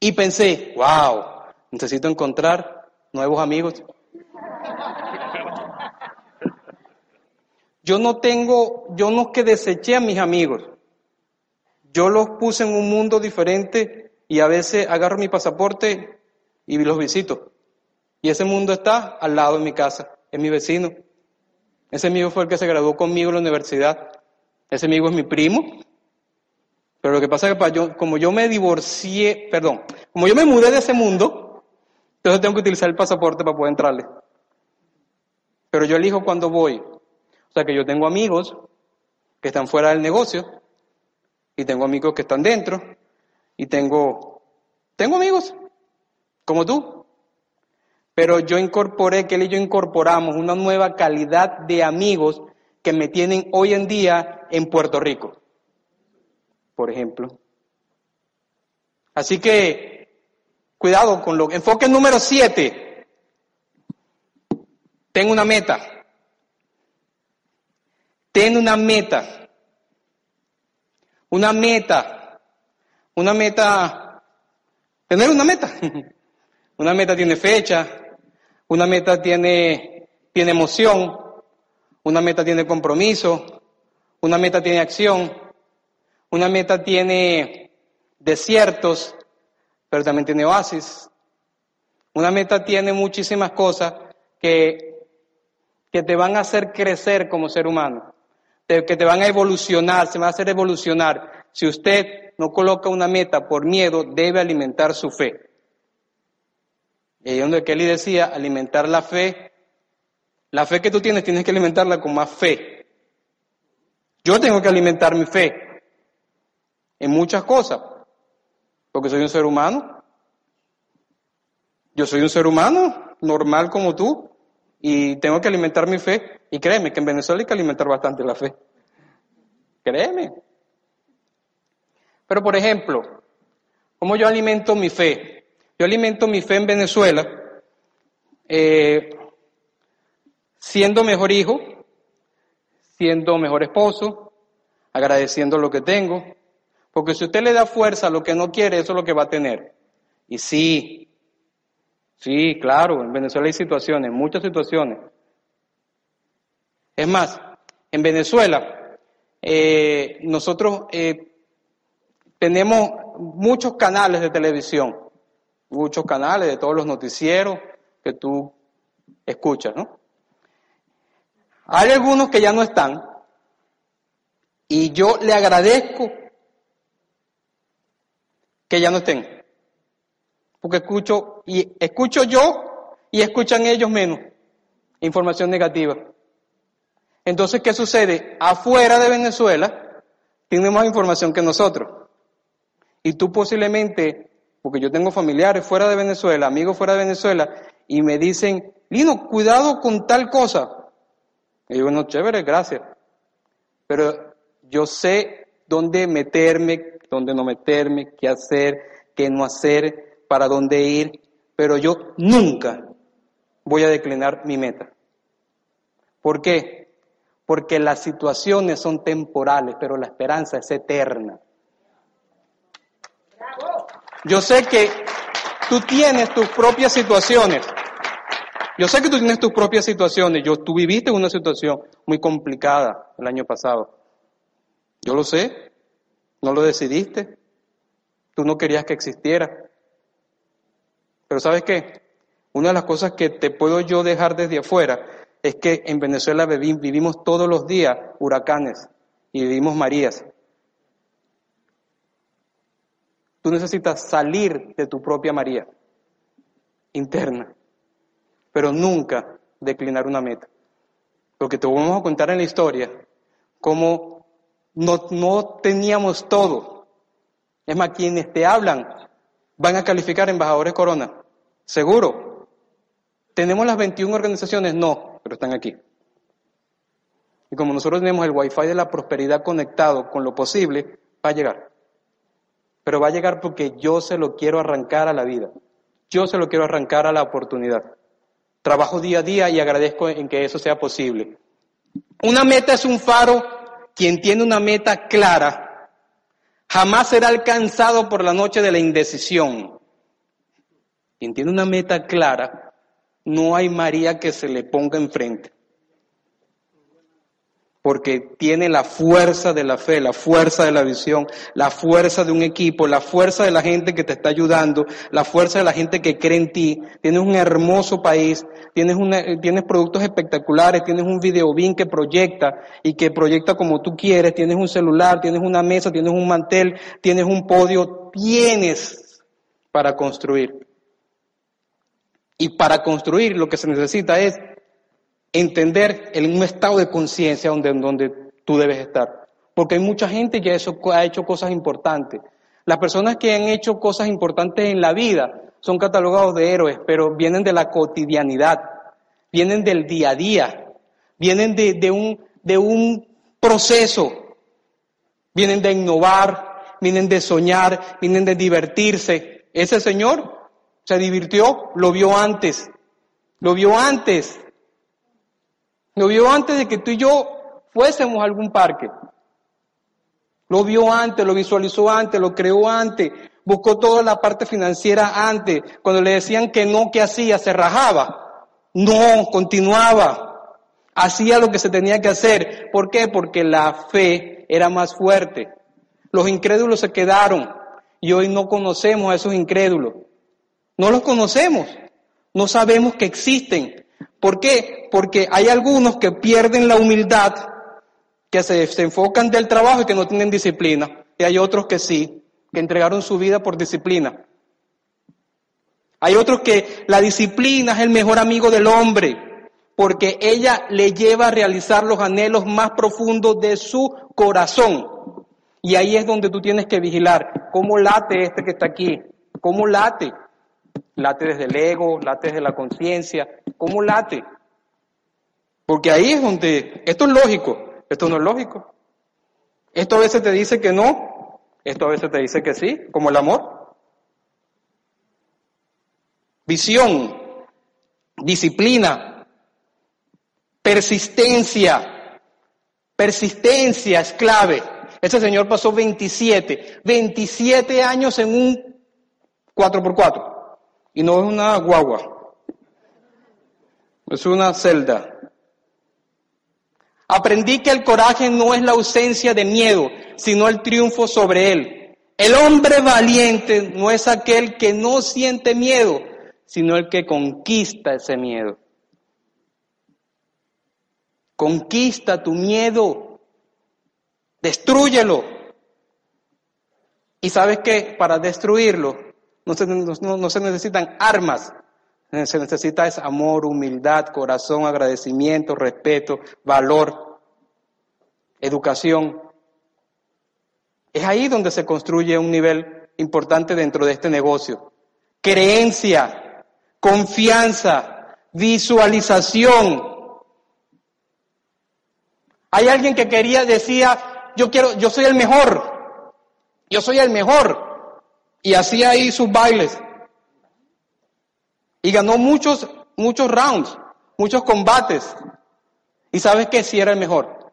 [SPEAKER 3] Y pensé, wow, necesito encontrar nuevos amigos. Yo no tengo, yo no que deseché a mis amigos. Yo los puse en un mundo diferente y a veces agarro mi pasaporte y los visito. Y ese mundo está al lado de mi casa, es mi vecino. Ese amigo fue el que se graduó conmigo en la universidad. Ese amigo es mi primo. Pero lo que pasa es que como yo me divorcié, perdón, como yo me mudé de ese mundo, entonces tengo que utilizar el pasaporte para poder entrarle. Pero yo elijo cuando voy. O sea que yo tengo amigos que están fuera del negocio y tengo amigos que están dentro y tengo, tengo amigos como tú. Pero yo incorporé, que él y yo incorporamos una nueva calidad de amigos que me tienen hoy en día en Puerto Rico, por ejemplo. Así que, cuidado con lo... Enfoque número siete. Tengo una meta. Ten una meta. Una meta. Una meta. Tener una meta. Una meta tiene fecha. Una meta tiene, tiene emoción. Una meta tiene compromiso. Una meta tiene acción. Una meta tiene desiertos, pero también tiene oasis. Una meta tiene muchísimas cosas que, que te van a hacer crecer como ser humano, que te van a evolucionar, se va a hacer evolucionar. Si usted no coloca una meta por miedo, debe alimentar su fe. Y donde Kelly decía, alimentar la fe, la fe que tú tienes, tienes que alimentarla con más fe. Yo tengo que alimentar mi fe en muchas cosas, porque soy un ser humano. Yo soy un ser humano normal como tú y tengo que alimentar mi fe. Y créeme que en Venezuela hay que alimentar bastante la fe. Créeme. Pero por ejemplo, ¿cómo yo alimento mi fe? Yo alimento mi fe en Venezuela eh, siendo mejor hijo, siendo mejor esposo, agradeciendo lo que tengo, porque si usted le da fuerza a lo que no quiere, eso es lo que va a tener. Y sí, sí, claro, en Venezuela hay situaciones, muchas situaciones. Es más, en Venezuela eh, nosotros eh, tenemos muchos canales de televisión, muchos canales de todos los noticieros que tú escuchas, ¿no? Hay algunos que ya no están y yo le agradezco que ya no estén. Porque escucho, y escucho yo y escuchan ellos menos información negativa. Entonces, ¿qué sucede? Afuera de Venezuela tienen más información que nosotros. Y tú posiblemente, porque yo tengo familiares fuera de Venezuela, amigos fuera de Venezuela, y me dicen, Lino, cuidado con tal cosa. Y yo, bueno, chévere, gracias. Pero yo sé dónde meterme, dónde no meterme, qué hacer, qué no hacer, para dónde ir, pero yo nunca voy a declinar mi meta. ¿Por qué? Porque las situaciones son temporales, pero la esperanza es eterna. Yo sé que tú tienes tus propias situaciones. Yo sé que tú tienes tus propias situaciones. Yo, tú viviste una situación muy complicada el año pasado. Yo lo sé. No lo decidiste. Tú no querías que existiera. Pero ¿sabes qué? Una de las cosas que te puedo yo dejar desde afuera es que en Venezuela vivimos todos los días huracanes y vivimos marías. Tú necesitas salir de tu propia María interna, pero nunca declinar una meta. Porque te vamos a contar en la historia cómo no, no teníamos todo. Es más, quienes te hablan van a calificar embajadores corona. Seguro. ¿Tenemos las 21 organizaciones? No, pero están aquí. Y como nosotros tenemos el wifi de la prosperidad conectado con lo posible, va a llegar. Pero va a llegar porque yo se lo quiero arrancar a la vida. Yo se lo quiero arrancar a la oportunidad. Trabajo día a día y agradezco en que eso sea posible. Una meta es un faro. Quien tiene una meta clara jamás será alcanzado por la noche de la indecisión. Quien tiene una meta clara, no hay María que se le ponga enfrente. Porque tiene la fuerza de la fe, la fuerza de la visión, la fuerza de un equipo, la fuerza de la gente que te está ayudando, la fuerza de la gente que cree en ti. Tienes un hermoso país, tienes, una, tienes productos espectaculares, tienes un videobin que proyecta y que proyecta como tú quieres, tienes un celular, tienes una mesa, tienes un mantel, tienes un podio, tienes para construir. Y para construir lo que se necesita es entender en un estado de conciencia donde, donde tú debes estar. Porque hay mucha gente que eso, ha hecho cosas importantes. Las personas que han hecho cosas importantes en la vida son catalogados de héroes, pero vienen de la cotidianidad, vienen del día a día, vienen de, de, un, de un proceso. Vienen de innovar, vienen de soñar, vienen de divertirse. Ese señor se divirtió, lo vio antes, lo vio antes, lo vio antes de que tú y yo fuésemos a algún parque. Lo vio antes, lo visualizó antes, lo creó antes, buscó toda la parte financiera antes. Cuando le decían que no, ¿qué hacía? Se rajaba. No, continuaba. Hacía lo que se tenía que hacer. ¿Por qué? Porque la fe era más fuerte. Los incrédulos se quedaron y hoy no conocemos a esos incrédulos. No los conocemos. No sabemos que existen. ¿Por qué? Porque hay algunos que pierden la humildad que se, enfocan del trabajo y que no tienen disciplina. Y hay otros que sí, que entregaron su vida por disciplina. Hay otros que la disciplina es el mejor amigo del hombre, porque ella le lleva a realizar los anhelos más profundos de su corazón. Y ahí es donde tú tienes que vigilar cómo late este que está aquí, cómo late. Late desde el ego, late desde la conciencia, cómo late. Porque ahí es donde, esto es lógico, esto no es lógico. Esto a veces te dice que no, esto a veces te dice que sí, como el amor. Visión, disciplina, persistencia. Persistencia es clave. Ese señor pasó 27, 27 años en un 4x4. Y no es una guagua. Es una celda. Aprendí que el coraje no es la ausencia de miedo, sino el triunfo sobre él. El hombre valiente no es aquel que no siente miedo, sino el que conquista ese miedo. Conquista tu miedo, destruyelo. Y sabes que para destruirlo no se, no se necesitan armas, se necesita es amor, humildad, corazón, agradecimiento, respeto, valor, educación. Es ahí donde se construye un nivel importante dentro de este negocio. Creencia, confianza, visualización. Hay alguien que quería, decía, yo quiero, yo soy el mejor, yo soy el mejor. Y hacía ahí sus bailes. Y ganó muchos, muchos rounds, muchos combates. Y sabes que sí era el mejor.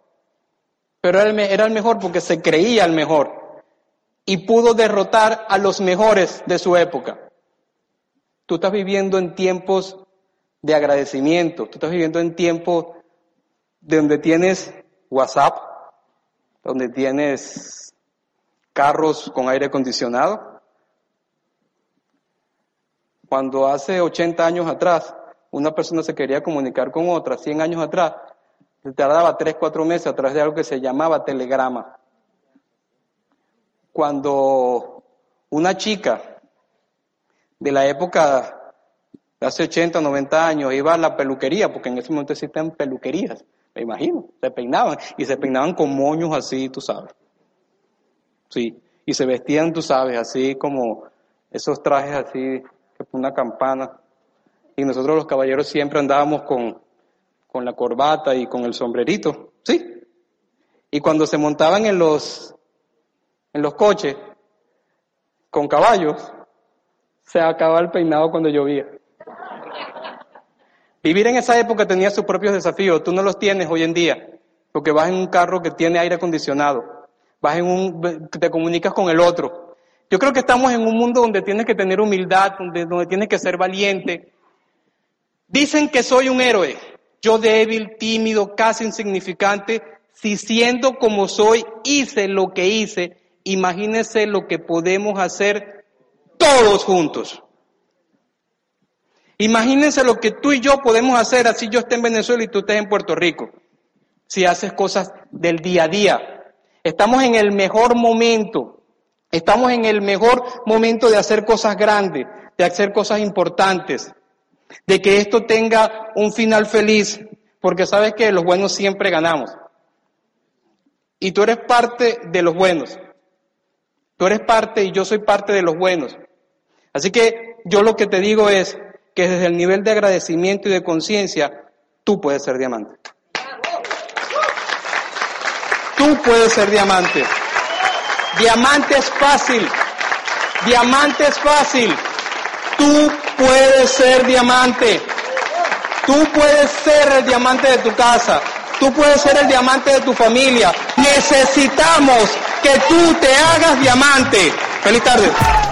[SPEAKER 3] Pero era el mejor porque se creía el mejor. Y pudo derrotar a los mejores de su época. Tú estás viviendo en tiempos de agradecimiento. Tú estás viviendo en tiempos donde tienes WhatsApp, donde tienes carros con aire acondicionado, cuando hace 80 años atrás una persona se quería comunicar con otra, 100 años atrás, se tardaba 3, 4 meses a través de algo que se llamaba telegrama. Cuando una chica de la época de hace 80, 90 años iba a la peluquería, porque en ese momento existen peluquerías, me imagino, se peinaban y se peinaban con moños así, tú sabes. Sí, y se vestían, tú sabes, así como esos trajes así una campana. Y nosotros los caballeros siempre andábamos con, con la corbata y con el sombrerito, ¿sí? Y cuando se montaban en los, en los coches con caballos, se acababa el peinado cuando llovía. Vivir en esa época tenía sus propios desafíos, tú no los tienes hoy en día, porque vas en un carro que tiene aire acondicionado, vas en un, te comunicas con el otro, yo creo que estamos en un mundo donde tienes que tener humildad, donde, tienes que ser valiente. Dicen que soy un héroe, yo débil, tímido, casi insignificante, si siendo como soy hice lo que hice, imagínese lo que podemos hacer todos juntos. Imagínense lo que tú y yo podemos hacer así yo esté en Venezuela y tú estés en Puerto Rico. Si haces cosas del día a día. Estamos en el mejor momento. Estamos en el mejor momento de hacer cosas grandes, de hacer cosas importantes, de que esto tenga un final feliz, porque sabes que los buenos siempre ganamos. Y tú eres parte de los buenos. Tú eres parte y yo soy parte de los buenos. Así que yo lo que te digo es que desde el nivel de agradecimiento y de conciencia, tú puedes ser diamante. Tú puedes ser diamante. Diamante es fácil. Diamante es fácil. Tú puedes ser diamante. Tú puedes ser el diamante de tu casa. Tú puedes ser el diamante de tu familia. Necesitamos que tú te hagas diamante. Feliz tarde.